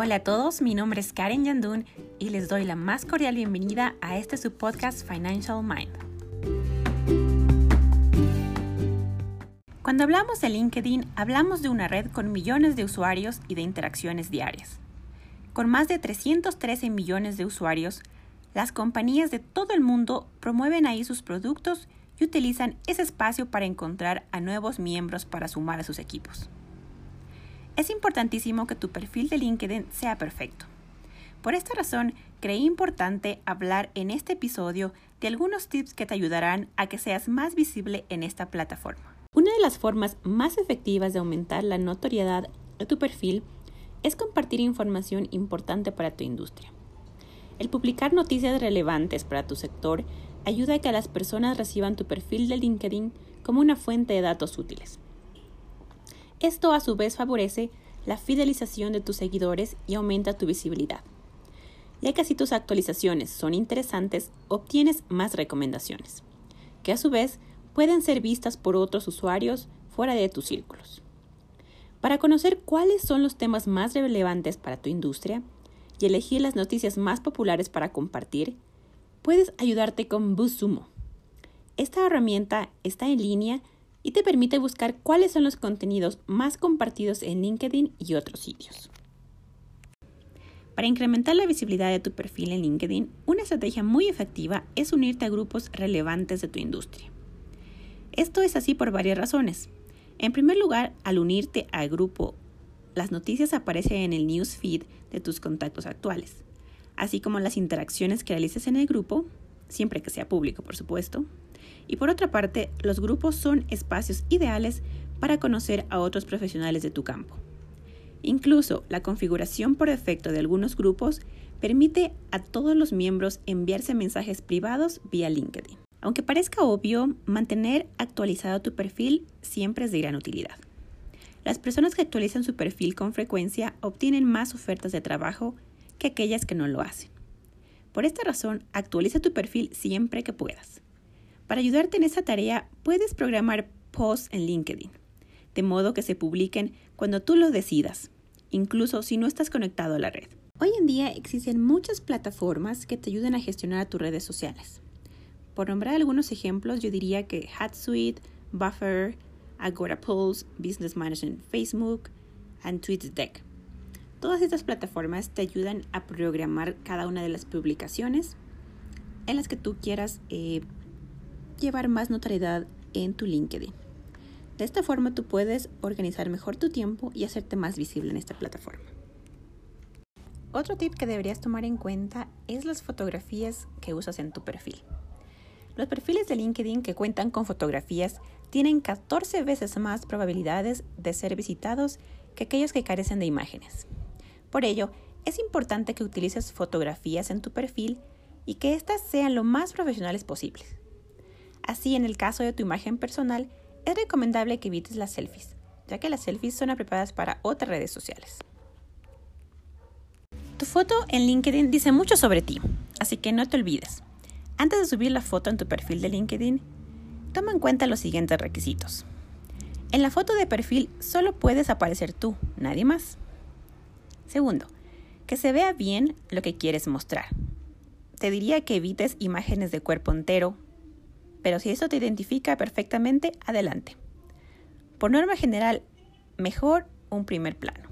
Hola a todos, mi nombre es Karen Yandun y les doy la más cordial bienvenida a este su podcast Financial Mind. Cuando hablamos de LinkedIn, hablamos de una red con millones de usuarios y de interacciones diarias. Con más de 313 millones de usuarios, las compañías de todo el mundo promueven ahí sus productos y utilizan ese espacio para encontrar a nuevos miembros para sumar a sus equipos. Es importantísimo que tu perfil de LinkedIn sea perfecto. Por esta razón, creí importante hablar en este episodio de algunos tips que te ayudarán a que seas más visible en esta plataforma. Una de las formas más efectivas de aumentar la notoriedad de tu perfil es compartir información importante para tu industria. El publicar noticias relevantes para tu sector ayuda a que las personas reciban tu perfil de LinkedIn como una fuente de datos útiles. Esto a su vez favorece la fidelización de tus seguidores y aumenta tu visibilidad. Ya que si tus actualizaciones son interesantes, obtienes más recomendaciones, que a su vez pueden ser vistas por otros usuarios fuera de tus círculos. Para conocer cuáles son los temas más relevantes para tu industria y elegir las noticias más populares para compartir, puedes ayudarte con BuzzSumo. Esta herramienta está en línea y te permite buscar cuáles son los contenidos más compartidos en LinkedIn y otros sitios. Para incrementar la visibilidad de tu perfil en LinkedIn, una estrategia muy efectiva es unirte a grupos relevantes de tu industria. Esto es así por varias razones. En primer lugar, al unirte al grupo, las noticias aparecen en el newsfeed de tus contactos actuales, así como las interacciones que realices en el grupo, siempre que sea público, por supuesto, y por otra parte, los grupos son espacios ideales para conocer a otros profesionales de tu campo. Incluso la configuración por defecto de algunos grupos permite a todos los miembros enviarse mensajes privados vía LinkedIn. Aunque parezca obvio, mantener actualizado tu perfil siempre es de gran utilidad. Las personas que actualizan su perfil con frecuencia obtienen más ofertas de trabajo que aquellas que no lo hacen. Por esta razón, actualiza tu perfil siempre que puedas. Para ayudarte en esa tarea, puedes programar posts en LinkedIn, de modo que se publiquen cuando tú lo decidas, incluso si no estás conectado a la red. Hoy en día existen muchas plataformas que te ayudan a gestionar tus redes sociales. Por nombrar algunos ejemplos, yo diría que HatSuite, Buffer, Agora Pulse, Business Management Facebook y TweetDeck. Todas estas plataformas te ayudan a programar cada una de las publicaciones en las que tú quieras eh, llevar más notoriedad en tu LinkedIn. De esta forma tú puedes organizar mejor tu tiempo y hacerte más visible en esta plataforma. Otro tip que deberías tomar en cuenta es las fotografías que usas en tu perfil. Los perfiles de LinkedIn que cuentan con fotografías tienen 14 veces más probabilidades de ser visitados que aquellos que carecen de imágenes. Por ello, es importante que utilices fotografías en tu perfil y que éstas sean lo más profesionales posibles. Así, en el caso de tu imagen personal, es recomendable que evites las selfies, ya que las selfies son apropiadas para otras redes sociales. Tu foto en LinkedIn dice mucho sobre ti, así que no te olvides. Antes de subir la foto en tu perfil de LinkedIn, toma en cuenta los siguientes requisitos. En la foto de perfil solo puedes aparecer tú, nadie más. Segundo, que se vea bien lo que quieres mostrar. Te diría que evites imágenes de cuerpo entero, pero si eso te identifica perfectamente, adelante. Por norma general, mejor un primer plano.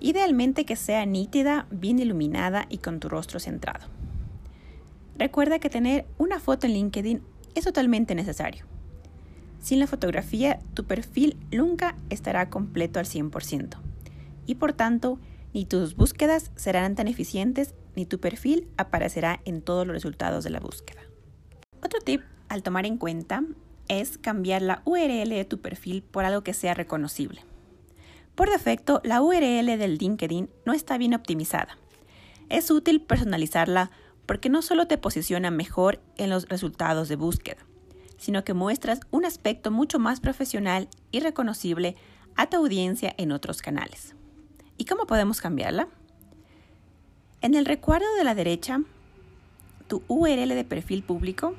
Idealmente que sea nítida, bien iluminada y con tu rostro centrado. Recuerda que tener una foto en LinkedIn es totalmente necesario. Sin la fotografía, tu perfil nunca estará completo al 100% y por tanto, ni tus búsquedas serán tan eficientes ni tu perfil aparecerá en todos los resultados de la búsqueda. Otro tip al tomar en cuenta es cambiar la URL de tu perfil por algo que sea reconocible. Por defecto, la URL del LinkedIn no está bien optimizada. Es útil personalizarla porque no solo te posiciona mejor en los resultados de búsqueda, sino que muestras un aspecto mucho más profesional y reconocible a tu audiencia en otros canales. ¿Y cómo podemos cambiarla? En el recuadro de la derecha, tu URL de perfil público,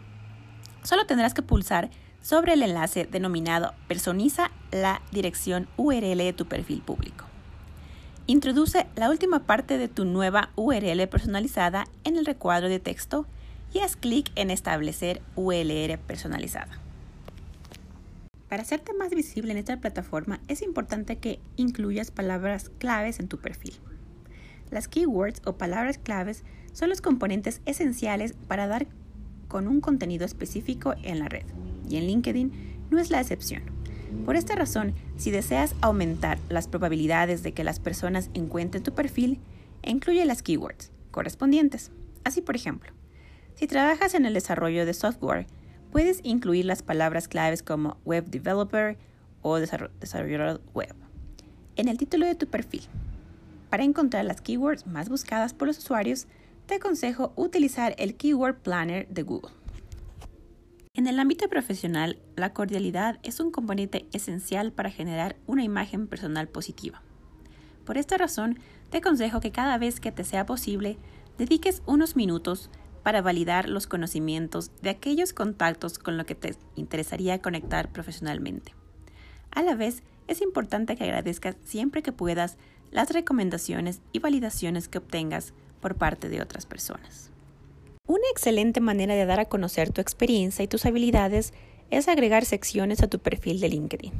solo tendrás que pulsar sobre el enlace denominado Personiza la dirección URL de tu perfil público. Introduce la última parte de tu nueva URL personalizada en el recuadro de texto y haz clic en Establecer URL personalizada. Para hacerte más visible en esta plataforma es importante que incluyas palabras claves en tu perfil. Las keywords o palabras claves son los componentes esenciales para dar con un contenido específico en la red, y en LinkedIn no es la excepción. Por esta razón, si deseas aumentar las probabilidades de que las personas encuentren tu perfil, incluye las keywords correspondientes. Así, por ejemplo, si trabajas en el desarrollo de software, puedes incluir las palabras claves como web developer o desarrollador web en el título de tu perfil. Para encontrar las keywords más buscadas por los usuarios, te aconsejo utilizar el Keyword Planner de Google. En el ámbito profesional, la cordialidad es un componente esencial para generar una imagen personal positiva. Por esta razón, te aconsejo que cada vez que te sea posible, dediques unos minutos para validar los conocimientos de aquellos contactos con los que te interesaría conectar profesionalmente. A la vez, es importante que agradezcas siempre que puedas las recomendaciones y validaciones que obtengas por parte de otras personas. Una excelente manera de dar a conocer tu experiencia y tus habilidades es agregar secciones a tu perfil de LinkedIn.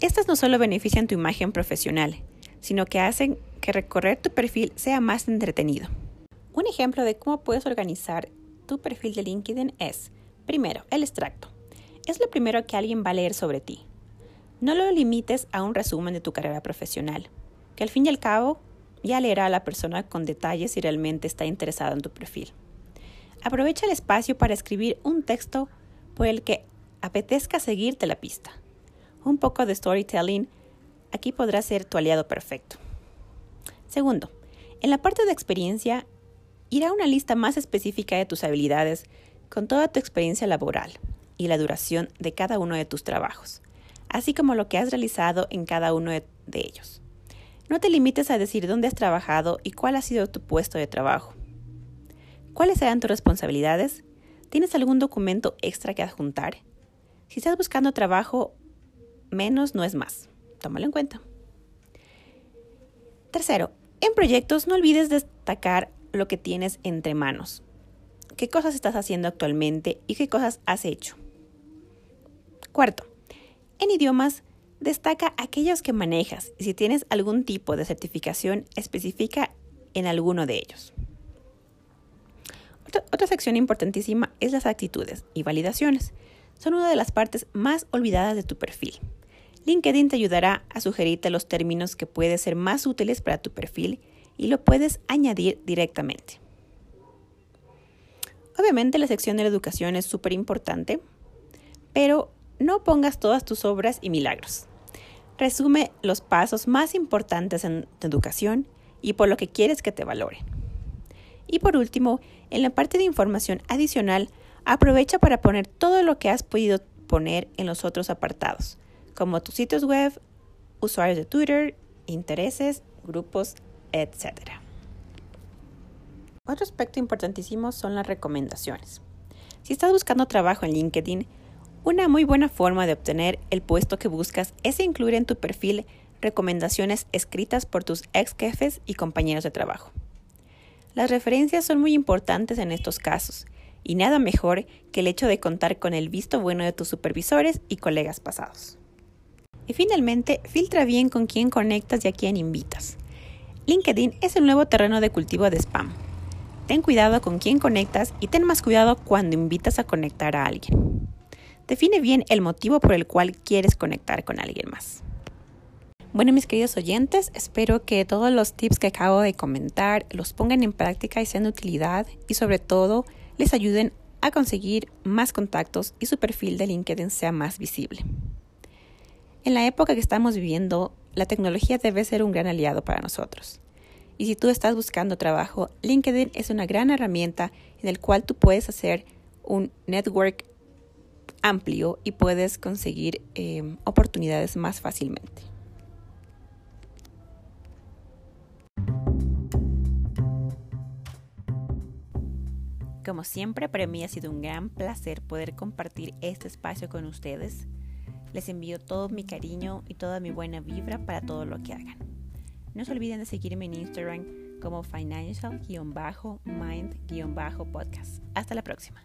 Estas no solo benefician tu imagen profesional, sino que hacen que recorrer tu perfil sea más entretenido. Un ejemplo de cómo puedes organizar tu perfil de LinkedIn es, primero, el extracto. Es lo primero que alguien va a leer sobre ti. No lo limites a un resumen de tu carrera profesional, que al fin y al cabo ya leerá a la persona con detalles si realmente está interesada en tu perfil. Aprovecha el espacio para escribir un texto por el que apetezca seguirte la pista. Un poco de storytelling aquí podrá ser tu aliado perfecto. Segundo, en la parte de experiencia irá una lista más específica de tus habilidades con toda tu experiencia laboral y la duración de cada uno de tus trabajos, así como lo que has realizado en cada uno de, ellos. No te limites a decir dónde has trabajado y cuál ha sido tu puesto de trabajo. ¿Cuáles serán tus responsabilidades? ¿Tienes algún documento extra que adjuntar? Si estás buscando trabajo, menos no es más. Tómalo en cuenta. Tercero, en proyectos no olvides destacar lo que tienes entre manos. ¿Qué cosas estás haciendo actualmente y qué cosas has hecho? Cuarto, en idiomas destaca aquellos que manejas y si tienes algún tipo de certificación especifica en alguno de ellos. Otra, sección importantísima es las actitudes y validaciones. Son una de las partes más olvidadas de tu perfil. LinkedIn te ayudará a sugerirte los términos que pueden ser más útiles para tu perfil y lo puedes añadir directamente. Obviamente la sección de la educación es súper importante, pero no pongas todas tus obras y milagros. Resume los pasos más importantes en tu educación y por lo que quieres que te valore. Y por último, en la parte de información adicional, aprovecha para poner todo lo que has podido poner en los otros apartados, como tus sitios web, usuarios de Twitter, intereses, grupos, etc. Otro aspecto importantísimo son las recomendaciones. Si estás buscando trabajo en LinkedIn, una muy buena forma de obtener el puesto que buscas es incluir en tu perfil recomendaciones escritas por tus ex jefes y compañeros de trabajo. Las referencias son muy importantes en estos casos, y nada mejor que el hecho de contar con el visto bueno de tus supervisores y colegas pasados. Y finalmente, filtra bien con quién conectas y a quién invitas. LinkedIn es el nuevo terreno de cultivo de spam. Ten cuidado con quién conectas y ten más cuidado cuando invitas a conectar a alguien. Define bien el motivo por el cual quieres conectar con alguien más. Bueno, mis queridos oyentes, espero que todos los tips que acabo de comentar los pongan en práctica y sean de utilidad y sobre todo les ayuden a conseguir más contactos y su perfil de LinkedIn sea más visible. En la época que estamos viviendo, la tecnología debe ser un gran aliado para nosotros. Y si tú estás buscando trabajo, LinkedIn es una gran herramienta en el cual tú puedes hacer un network amplio y puedes conseguir eh, oportunidades más fácilmente. Como siempre, para mí ha sido un gran placer poder compartir este espacio con ustedes. Les envío todo mi cariño y toda mi buena vibra para todo lo que hagan. No se olviden de seguirme en Instagram como financial-mind-podcast. Hasta la próxima.